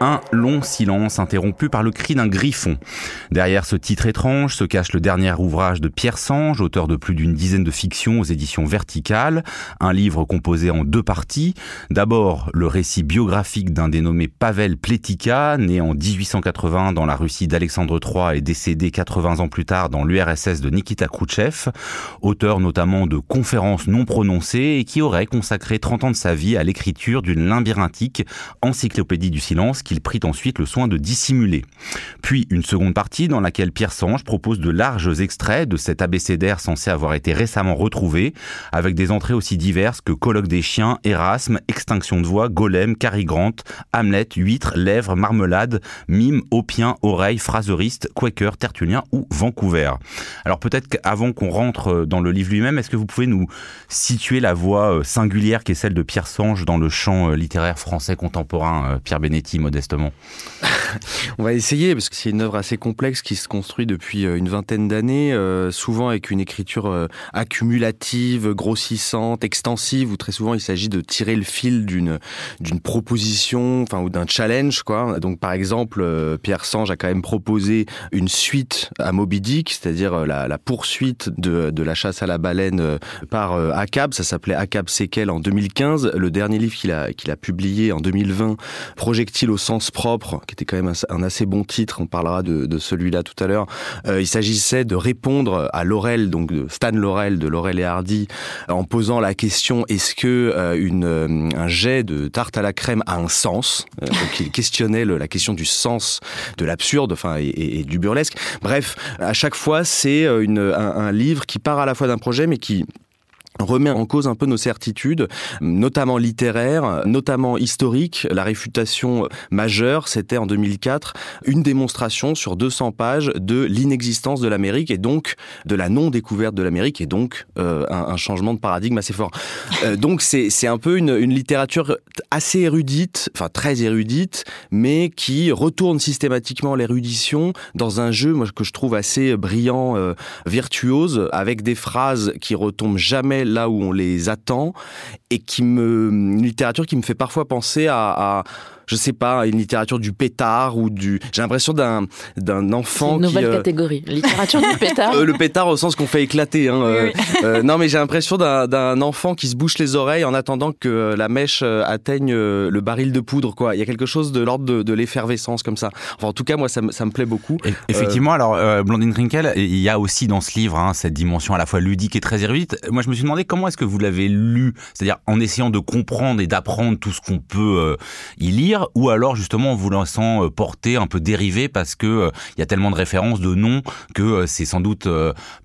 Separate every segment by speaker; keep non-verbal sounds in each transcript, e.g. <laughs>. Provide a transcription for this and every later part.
Speaker 1: Un long silence interrompu par le cri d'un griffon. Derrière ce titre étrange se cache le dernier ouvrage de Pierre Sange, auteur de plus d'une dizaine de fictions aux éditions verticales, un livre composé en deux parties. D'abord, le récit biographique d'un dénommé Pavel Pletika, né en 1880 dans la Russie d'Alexandre III et décédé 80 ans plus tard dans l'URSS de Nikita Khrouchtchev, auteur notamment de conférences non prononcées et qui aurait consacré 30 ans de sa vie à l'écriture d'une labyrinthique encyclopédie du silence qu'il prit ensuite le soin de dissimuler. Puis une seconde partie dans laquelle Pierre Sange propose de larges extraits de cet abécédaire censé avoir été récemment retrouvé, avec des entrées aussi diverses que Colloque des chiens, Erasme, Extinction de voix, Golem, Carigrant, Hamlet, Huître, Lèvres, Marmelade, Mime, Opien, Oreille, Phraseriste, Quaker, Tertullien ou Vancouver. Alors peut-être qu'avant qu'on rentre dans le livre lui-même, est-ce que vous pouvez nous situer la voix euh, singulière qui est celle de Pierre Sange dans le champ euh, littéraire français contemporain, euh, Pierre Benetti, <laughs>
Speaker 2: on va essayer, parce que c'est une œuvre assez complexe qui se construit depuis euh, une vingtaine d'années, euh, souvent avec une écriture euh, accumulative, grossissante, extensive, où très souvent il s'agit de tirer le fil d'une proposition, enfin ou d'un challenge. Donc par exemple, Pierre Sange a quand même proposé une suite à Moby Dick, c'est-à-dire la, poursuite de, la chasse à la baleine par Acab. Ça s'appelait Acab Sequel en 2015. Le dernier livre qu'il a a publié en 2020, Projectile au sens propre, qui était quand même un, assez bon titre, on parlera de, celui-là tout à l'heure. Euh, il s'agissait de répondre à Laurel, donc de Stan Laurel, de Laurel et Hardy, en posant la question est-ce que euh, une, euh, un jet de tarte à la crème a un sens? Donc il questionnait la question du sens de l'absurde, enfin et, du burlesque. Bref, à chaque fois c'est un, un livre qui part à la fois d'un projet, mais qui remet en cause un peu nos certitudes, notamment littéraires, notamment historiques. La réfutation majeure, c'était en 2004 une démonstration sur 200 pages de l'inexistence de l'Amérique et donc de la non-découverte de l'Amérique et donc euh, un, changement de paradigme assez fort. Euh, donc c'est un peu une, littérature assez érudite, enfin très érudite, mais qui retourne systématiquement l'érudition dans un jeu que je trouve assez brillant, euh, virtuose, avec des phrases qui retombent jamais là où on les attend et qui me une littérature qui me fait parfois penser à je sais pas, une littérature du pétard ou du. J'ai l'impression d'un d'un enfant.
Speaker 3: Une nouvelle euh, catégorie, littérature du pétard. <laughs>
Speaker 2: Euh, le pétard au sens qu'on fait éclater. Hein, euh, non, mais j'ai l'impression d'un enfant qui se bouche les oreilles en attendant que la mèche atteigne le baril de poudre. Quoi, il y a quelque chose de l'ordre de, de l'effervescence comme ça. Enfin, en tout cas, moi, ça, ça me plaît beaucoup.
Speaker 1: effectivement, alors Blondine Trinkel, il y a aussi dans ce livre hein, cette dimension à la fois ludique et très érudite. Moi, je me suis demandé comment est-ce que vous l'avez lu, c'est-à-dire en essayant de comprendre et d'apprendre tout ce qu'on peut y lire ou alors justement en vous laissant euh, porter un peu dérivé parce que euh, il y a tellement de références, de noms que euh, c'est sans doute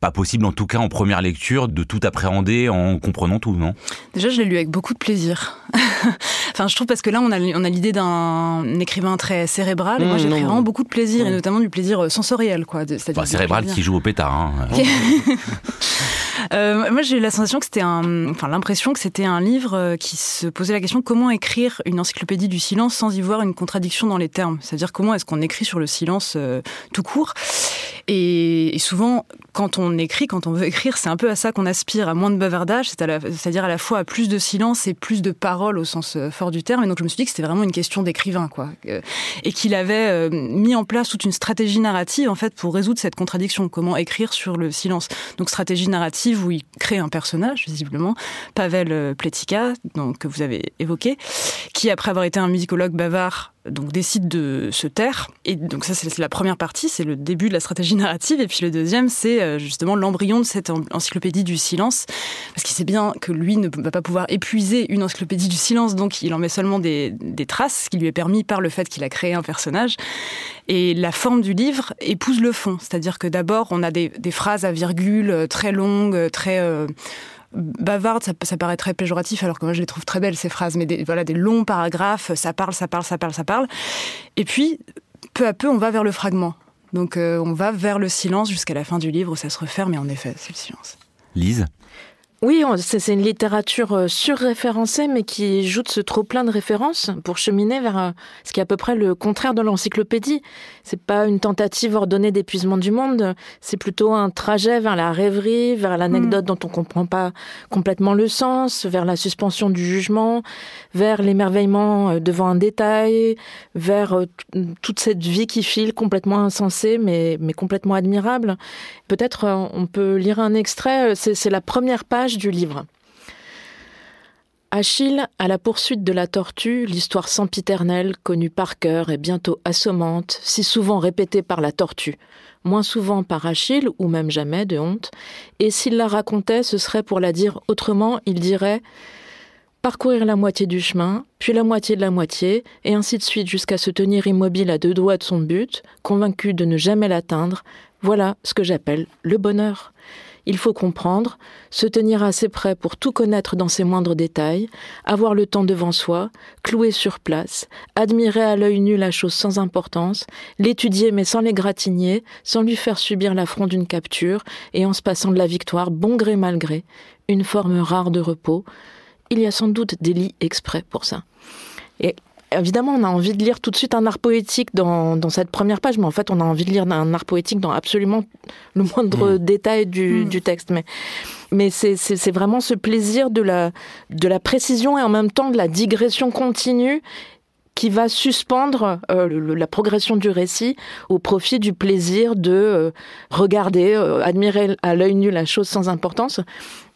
Speaker 1: pas possible, en tout cas en première lecture, de tout appréhender en comprenant tout, non?
Speaker 4: Déjà, je l'ai lu avec beaucoup de plaisir. <laughs> enfin, je trouve parce que là, on a, on a l'idée d'un écrivain très cérébral, et moi, j'ai pris vraiment beaucoup de plaisir, et notamment du plaisir sensoriel, quoi.
Speaker 1: Enfin, cérébral qui joue au pétard. Hein. <laughs> <laughs>
Speaker 4: euh, moi, j'ai eu la sensation que c'était un, enfin, l'impression que c'était un livre qui se posait la question comment écrire une encyclopédie du silence sans y voir une contradiction dans les termes? C'est-à-dire comment est-ce qu'on écrit sur le silence euh, tout court? Et, souvent, quand on écrit, quand on veut écrire, c'est un peu à ça qu'on aspire, à moins de bavardage, c'est-à-dire à, la fois à plus de silence et plus de paroles au sens euh, fort du terme. Et donc je me suis dit que c'était vraiment une question d'écrivain, quoi. Euh, et qu'il avait mis en place toute une stratégie narrative, en fait, pour résoudre cette contradiction. Comment écrire sur le silence? Donc stratégie narrative où il crée un personnage, visiblement, Pavel Pletika, donc, que vous avez évoqué, qui, après avoir été un musicologue bavard donc décide de se taire. Et donc ça, c'est la première partie, c'est le début de la stratégie narrative. Et puis le deuxième, c'est euh, justement l'embryon de cette encyclopédie du silence, parce qu'il sait bien que lui ne va pas pouvoir épuiser une encyclopédie du silence, donc il en met seulement des, traces, ce qui lui est permis par le fait qu'il a créé un personnage. Et la forme du livre épouse le fond, c'est-à-dire que d'abord, on a des, phrases à virgule euh, très longues, très... Euh, bavarde, ça, paraît très péjoratif, alors que moi je les trouve très belles ces phrases, mais des, voilà, des longs paragraphes, ça parle, ça parle, ça parle, ça parle. Et puis, peu à peu, on va vers le fragment. Donc euh, on va vers le silence jusqu'à la fin du livre où ça se referme, et en effet, c'est le silence.
Speaker 1: Lise?
Speaker 3: Oui, c'est une littérature euh, surréférencée, mais qui joue de ce trop plein de références pour cheminer vers euh, ce qui est à peu près le contraire de l'encyclopédie. C'est pas une tentative ordonnée d'épuisement du monde, c'est plutôt un trajet vers la rêverie, vers l'anecdote mm. dont on comprend pas complètement le sens, vers la suspension du jugement, vers l'émerveillement euh, devant un détail, vers toute cette vie qui file complètement insensée, mais, mais complètement admirable. Peut-être on peut lire un extrait, c'est la première page du livre. Achille, à la poursuite de la tortue, l'histoire sempiternelle, connue par cœur et bientôt assommante, si souvent répétée par la tortue, moins souvent par Achille, ou même jamais de honte, et s'il la racontait, ce serait pour la dire autrement, il dirait parcourir la moitié du chemin, puis la moitié de la moitié, et ainsi de suite jusqu'à se tenir immobile à deux doigts de son but, convaincu de ne jamais l'atteindre, voilà ce que j'appelle le bonheur. Il faut comprendre, se tenir assez près pour tout connaître dans ses moindres détails, avoir le temps devant soi, clouer sur place, admirer à l'œil nu la chose sans importance, l'étudier mais sans l'égratigner, sans lui faire subir l'affront d'une capture, et en se passant de la victoire, bon gré mal gré, une forme rare de repos. Il y a sans doute des lits exprès pour ça. Évidemment, on a envie de lire tout de suite un art poétique dans, dans, cette première page, mais en fait, on a envie de lire un art poétique dans absolument le moindre mm. détail du, mm. du, texte. Mais, mais c'est vraiment ce plaisir de la, de la précision et en même temps de la digression continue qui va suspendre euh, la progression du récit au profit du plaisir de euh, regarder, euh, admirer à l'œil nu la chose sans importance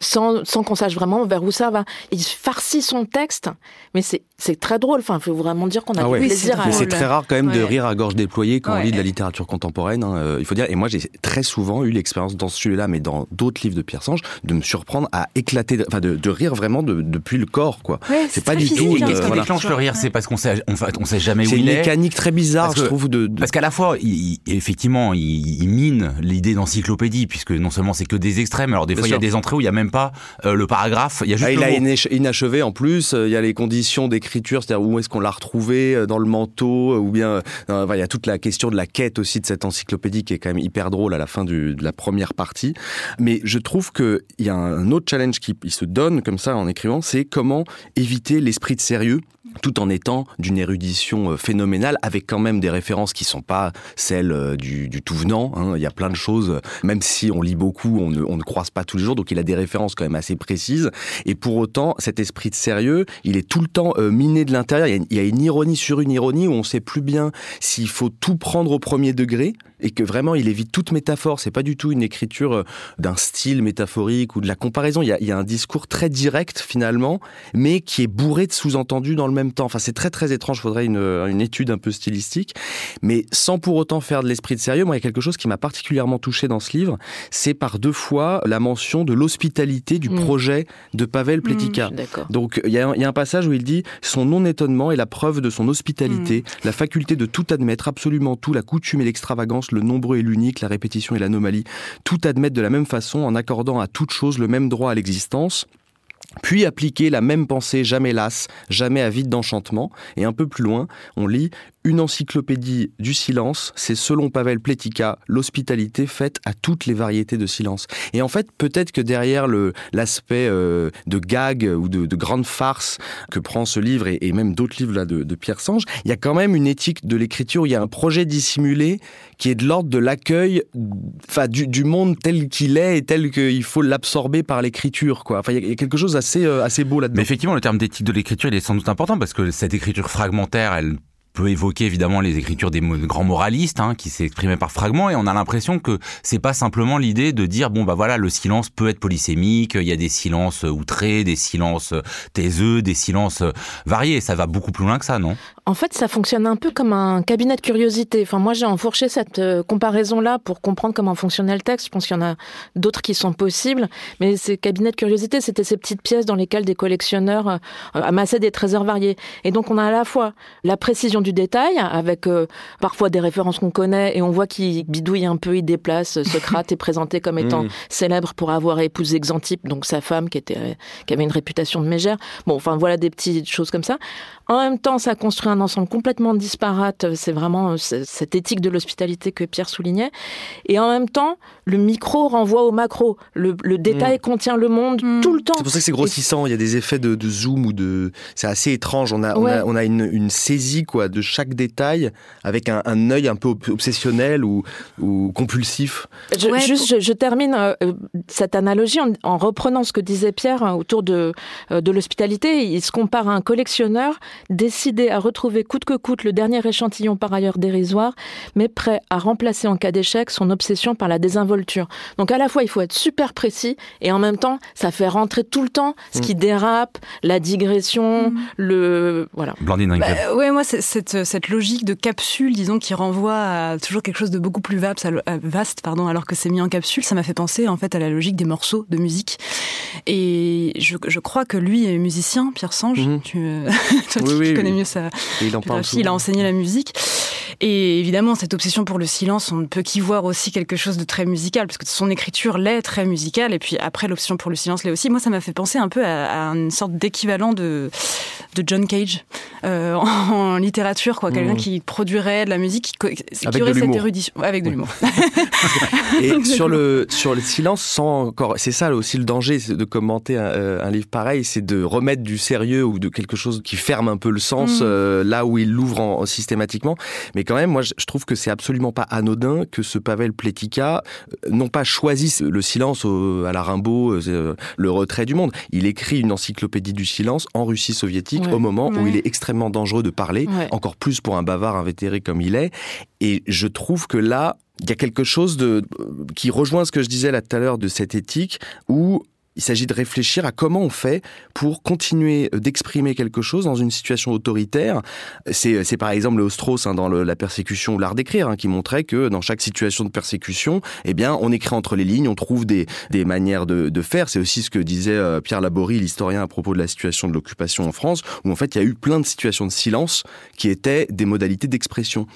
Speaker 3: sans, sans qu'on sache vraiment vers où ça va. Il farcit son texte, mais c'est très drôle. Enfin, il faut vraiment dire qu'on a ah du plaisir
Speaker 2: à. C'est très rare quand même de rire à gorge déployée quand on lit de la littérature contemporaine. Hein, euh, il faut dire. Et moi, j'ai très souvent eu l'expérience dans celui-là, mais dans d'autres livres de Pierre Sange, de me surprendre à éclater, enfin, de, de rire vraiment de, depuis le corps, quoi.
Speaker 1: c'est pas du tout. Qu'est-ce qui déclenche le rire C'est parce qu'on sait, on, on sait jamais où il est.
Speaker 2: C'est une mécanique très bizarre, je trouve. De,
Speaker 1: Parce qu'à la fois, il, effectivement, il, mine l'idée d'encyclopédie, puisque non seulement c'est que des extrêmes. Alors des fois, il y a des entrées où il y a même pas euh, le paragraphe. Il y a juste. Ah,
Speaker 2: il a inachevé en plus. Il y a les conditions d'écriture, c'est-à-dire où est-ce qu'on l'a retrouvé euh, dans le manteau euh, ou bien euh, il y a toute la question de la quête aussi de cette encyclopédie qui est quand même hyper drôle à la fin de la première partie. Mais je trouve qu'il y a un autre challenge qui se donne comme ça en écrivant, c'est comment éviter l'esprit de sérieux tout en étant d'une érudition euh, phénoménale, avec quand même des références qui sont pas celles euh, du, tout venant. Hein. Il y a plein de choses, même si on lit beaucoup, on ne, croise pas tous les jours, donc il a des références quand même assez précises. Et pour autant, cet esprit de sérieux, il est tout le temps euh, miné de l'intérieur. Il, il, y a une ironie sur une ironie où on sait plus bien s'il faut tout prendre au premier degré et que vraiment il évite toute métaphore. C'est pas du tout une écriture euh, d'un style métaphorique ou de la comparaison. Il y, a, il y a, un discours très direct finalement, mais qui est bourré de sous-entendus dans le même temps. Enfin, c'est très très étrange. Il faudrait une, une, étude un peu stylistique, mais sans pour autant faire de l'esprit de sérieux. Moi, il y a quelque chose qui m'a particulièrement touché dans ce livre. C'est par deux fois la mention de l'hospitalité du mm. projet de Pavel Pletika.
Speaker 3: Mm,
Speaker 2: Donc, il y, a, il y, a, un passage où il dit son non-étonnement est la preuve de son hospitalité, mm. la faculté de tout admettre, absolument tout, la coutume et l'extravagance le nombreux et l'unique, la répétition et l'anomalie, tout admettre de la même façon en accordant à toute chose le même droit à l'existence, puis appliquer la même pensée jamais lasse, jamais avide d'enchantement. Et un peu plus loin, on lit une encyclopédie du silence, c'est selon Pavel Pletika l'hospitalité faite à toutes les variétés de silence. Et en fait, peut-être que derrière l'aspect euh, de gag ou de, de, grande farce que prend ce livre et, même d'autres livres là de, Pierre Sange, il y a quand même une éthique de l'écriture. Il y a un projet dissimulé qui est de l'ordre de l'accueil, du, monde tel qu'il est et tel qu'il faut l'absorber par l'écriture. Il y a quelque chose assez euh, assez beau là-dedans.
Speaker 1: Mais effectivement, le terme d'éthique de l'écriture, il est sans doute important parce que cette écriture fragmentaire, elle peut évoquer évidemment les écritures des grands moralistes hein, qui s'exprimaient par fragments et on a l'impression que c'est pas simplement l'idée de dire bon bah voilà le silence peut être polysémique, il y a des silences outrés, des silences taiseux, des silences variés, ça va beaucoup plus loin que ça, non?
Speaker 3: En fait, ça fonctionne un peu comme un cabinet de curiosité. Enfin moi j'ai enfourché cette euh, comparaison là pour comprendre comment fonctionnait le texte. Je pense qu'il y en a d'autres qui sont possibles, mais ces cabinets de curiosité, c'était ces petites pièces dans lesquelles des collectionneurs euh, amassaient des trésors variés. Et donc on a à la fois la précision du détail, avec euh, parfois des références qu'on connaît, et on voit qu'il bidouille un peu, il déplace. Socrate est présenté comme <laughs> étant mm. célèbre pour avoir épousé Xantippe, donc sa femme qui, était, qui avait une réputation de mégère. Bon, enfin voilà des petites choses comme ça. En même temps, ça construit un ensemble complètement disparate. C'est vraiment cette éthique de l'hospitalité que Pierre soulignait. Et en même temps, le micro renvoie au macro. Le, détail mm. contient le monde mm. tout le temps.
Speaker 2: C'est pour ça que c'est grossissant. Il y a des effets de, zoom ou de. C'est assez étrange. On a, on a, une, saisie quoi de chaque détail avec un, un œil un peu obsessionnel ou, ou compulsif.
Speaker 3: Je, juste, je, termine euh, cette analogie en, reprenant ce que disait Pierre autour de, euh, de l'hospitalité. Il se compare à un collectionneur décidé à retrouver coûte que coûte le dernier échantillon par ailleurs dérisoire, mais prêt à remplacer en cas d'échec son obsession par la désinvolture. Donc à la fois, il faut être super précis et en même temps, ça fait rentrer tout le temps ce qui mm. dérape, la digression, mm. le... Voilà.
Speaker 1: Blandine
Speaker 4: bah, Ouais, moi, cette, cette logique de capsule, disons, qui renvoie à toujours quelque chose de beaucoup plus vaste, vaste pardon, alors que c'est mis en capsule, ça m'a fait penser en fait à la logique des morceaux de musique. Et je, je crois que lui est musicien, Pierre Sange. Mhm. Tu, <laughs> toi, tu connais mieux ça.
Speaker 2: il, en
Speaker 4: il a enseigné la musique. Et évidemment, cette obsession pour le silence, on ne peut qu'y voir aussi quelque chose de très musical, parce que son écriture l'est très musicale, et puis après, l'obsession pour le silence l'est aussi. Moi, ça m'a fait penser un peu à, une sorte d'équivalent de, de John Cage euh, <laughs> en, littérature, quoi. Quelqu'un mmh. qui produirait de la musique, qui,
Speaker 2: avec
Speaker 4: aurait
Speaker 2: cette
Speaker 4: érudition. Avec de l'humour. <laughs>
Speaker 2: et sur le, sur le silence, sans encore. C'est ça aussi le danger de commenter un, euh, un livre pareil, c'est de remettre du sérieux ou de quelque chose qui ferme un peu le sens mmh. euh, là où il l'ouvre systématiquement. Mais quand même, moi, je trouve que c'est absolument pas anodin que ce Pavel Pletika euh, non pas choisisse le silence à la Rimbaud, euh, le retrait du monde. Il écrit une encyclopédie du silence en Russie soviétique au moment où il est extrêmement dangereux de parler, encore plus pour un bavard invétéré comme il est. Et je trouve que là, il y a quelque chose de qui rejoint ce que je disais là tout à l'heure de cette éthique où il s'agit de réfléchir à comment on fait pour continuer d'exprimer quelque chose dans une situation autoritaire. C'est par exemple le Strauss hein, dans la persécution ou l'art d'écrire hein, qui montrait que dans chaque situation de persécution, eh bien, on écrit entre les lignes, on trouve des, manières de, de faire. C'est aussi ce que disait euh, Pierre Laborie, l'historien, à propos de la situation de l'occupation en France, où en fait il y a eu plein de situations de silence qui étaient des modalités d'expression.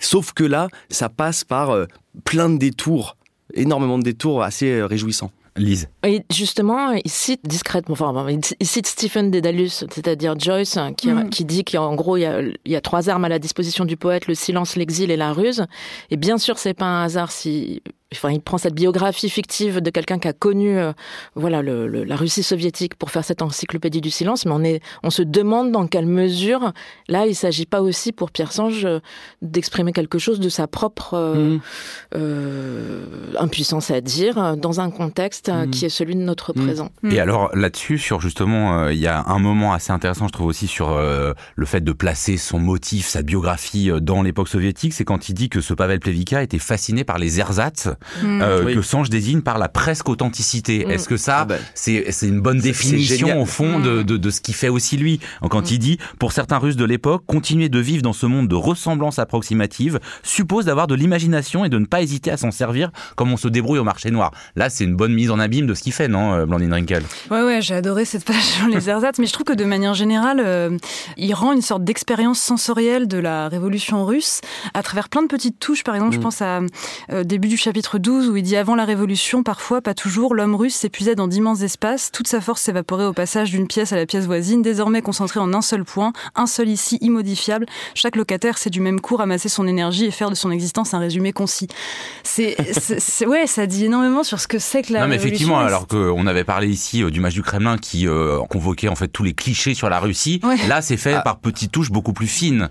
Speaker 2: Sauf que là, ça passe par euh, plein de détours, énormément de détours assez euh, réjouissants.
Speaker 1: Lise.
Speaker 3: Et justement, il cite discrètement, enfin, il cite Stephen Dedalus, c'est-à-dire Joyce, qui, mm. qui dit qu'en gros, il y, a, il y, a, trois armes à la disposition du poète, le silence, l'exil et la ruse. Et bien sûr, c'est pas un hasard si Enfin, il prend cette biographie fictive de quelqu'un qui a connu euh, voilà, le, la Russie soviétique pour faire cette encyclopédie du silence, mais on, est, on se demande dans quelle mesure, là, il ne s'agit pas aussi pour Pierre Sange euh, d'exprimer quelque chose de sa propre euh, mmh. impuissance à dire dans un contexte mmh. qui est celui de notre mmh. présent.
Speaker 1: Et alors là-dessus, sur justement, il y a un moment assez intéressant, je trouve aussi, sur le fait de placer son motif, sa biographie dans l'époque soviétique, c'est quand il dit que ce Pavel Plevika était fasciné par les ersatz, Mm. Euh, que Sange désigne par la presque authenticité. Mm. Est-ce que ça, ah ben, c'est une bonne définition au fond de, mm. de, de, ce qui fait aussi lui Quand il dit, pour certains Russes de l'époque, continuer de vivre dans ce monde de ressemblance approximative suppose d'avoir de l'imagination et de ne pas hésiter à s'en servir comme on se débrouille au marché noir. Là, c'est une bonne mise en abîme de ce qu'il fait, non, euh, Blandine Rinkel?
Speaker 4: Ouais, ouais, j'ai adoré cette page sur les ersatz, mais je trouve que de manière générale, euh, il rend une sorte d'expérience sensorielle de la révolution russe à travers plein de petites touches. Par exemple, je pense à début du chapitre 12 où il dit avant la Révolution, parfois, pas toujours, l'homme russe s'épuisait dans d'immenses espaces, toute sa force s'évaporait au passage d'une pièce à la pièce voisine, désormais concentrée en un seul point, un seul ici, immodifiable. Chaque locataire sait du même coup ramasser son énergie et faire de son existence un résumé concis. C'est, ouais, ça dit énormément sur ce que c'est que la
Speaker 1: non, mais
Speaker 4: effectivement,
Speaker 1: alors qu'on avait parlé ici euh, du match du Kremlin qui euh, convoquait en fait tous les clichés sur la Russie, là c'est fait ah. par petites touches beaucoup plus fines.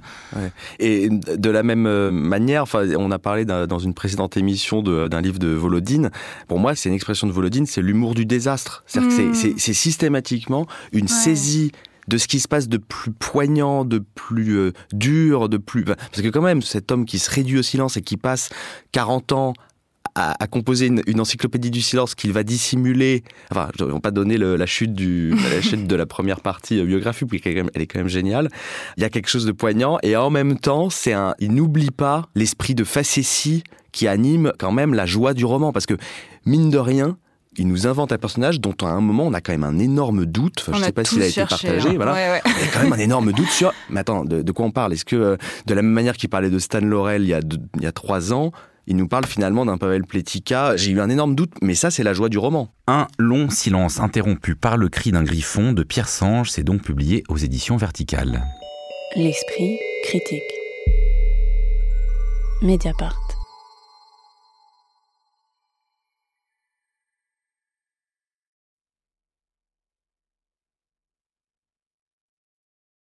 Speaker 2: Et de la même euh, manière, enfin, on a parlé dans une précédente émission de d'un livre de Volodine. Pour moi, c'est une expression de Volodine, c'est l'humour du désastre. cest hmm. c'est systématiquement une saisie de ce qui se passe de plus poignant, de plus euh, dur, de plus... Parce que quand même, cet homme qui se réduit au silence et qui passe 40 ans à, composer une, encyclopédie du silence qu'il va dissimuler. Enfin, je ne vais pas donner la, chute du, la <laughs> chute de la première partie euh, biographique, elle est quand même géniale. Il y a quelque chose de poignant, et en même temps, c'est un, il n'oublie pas l'esprit de facétie qui anime quand même la joie du roman, parce que mine de rien, il nous invente un personnage dont à un moment on a quand même un énorme doute. je ne sais pas s'il a été partagé. Hein. Voilà. Il y a quand même un énorme doute sur. Mais attends, de, quoi on parle? Est-ce que euh, de la même manière qu'il parlait de Stan Laurel il y a, il y a trois ans, il nous parle finalement d'un Pavel Pletika. J'ai eu un énorme doute, mais ça, c'est la joie du roman.
Speaker 1: Un long silence interrompu par le cri d'un griffon de Pierre Sange, c'est donc publié aux éditions Verticales.
Speaker 5: L'esprit critique. Mediapart.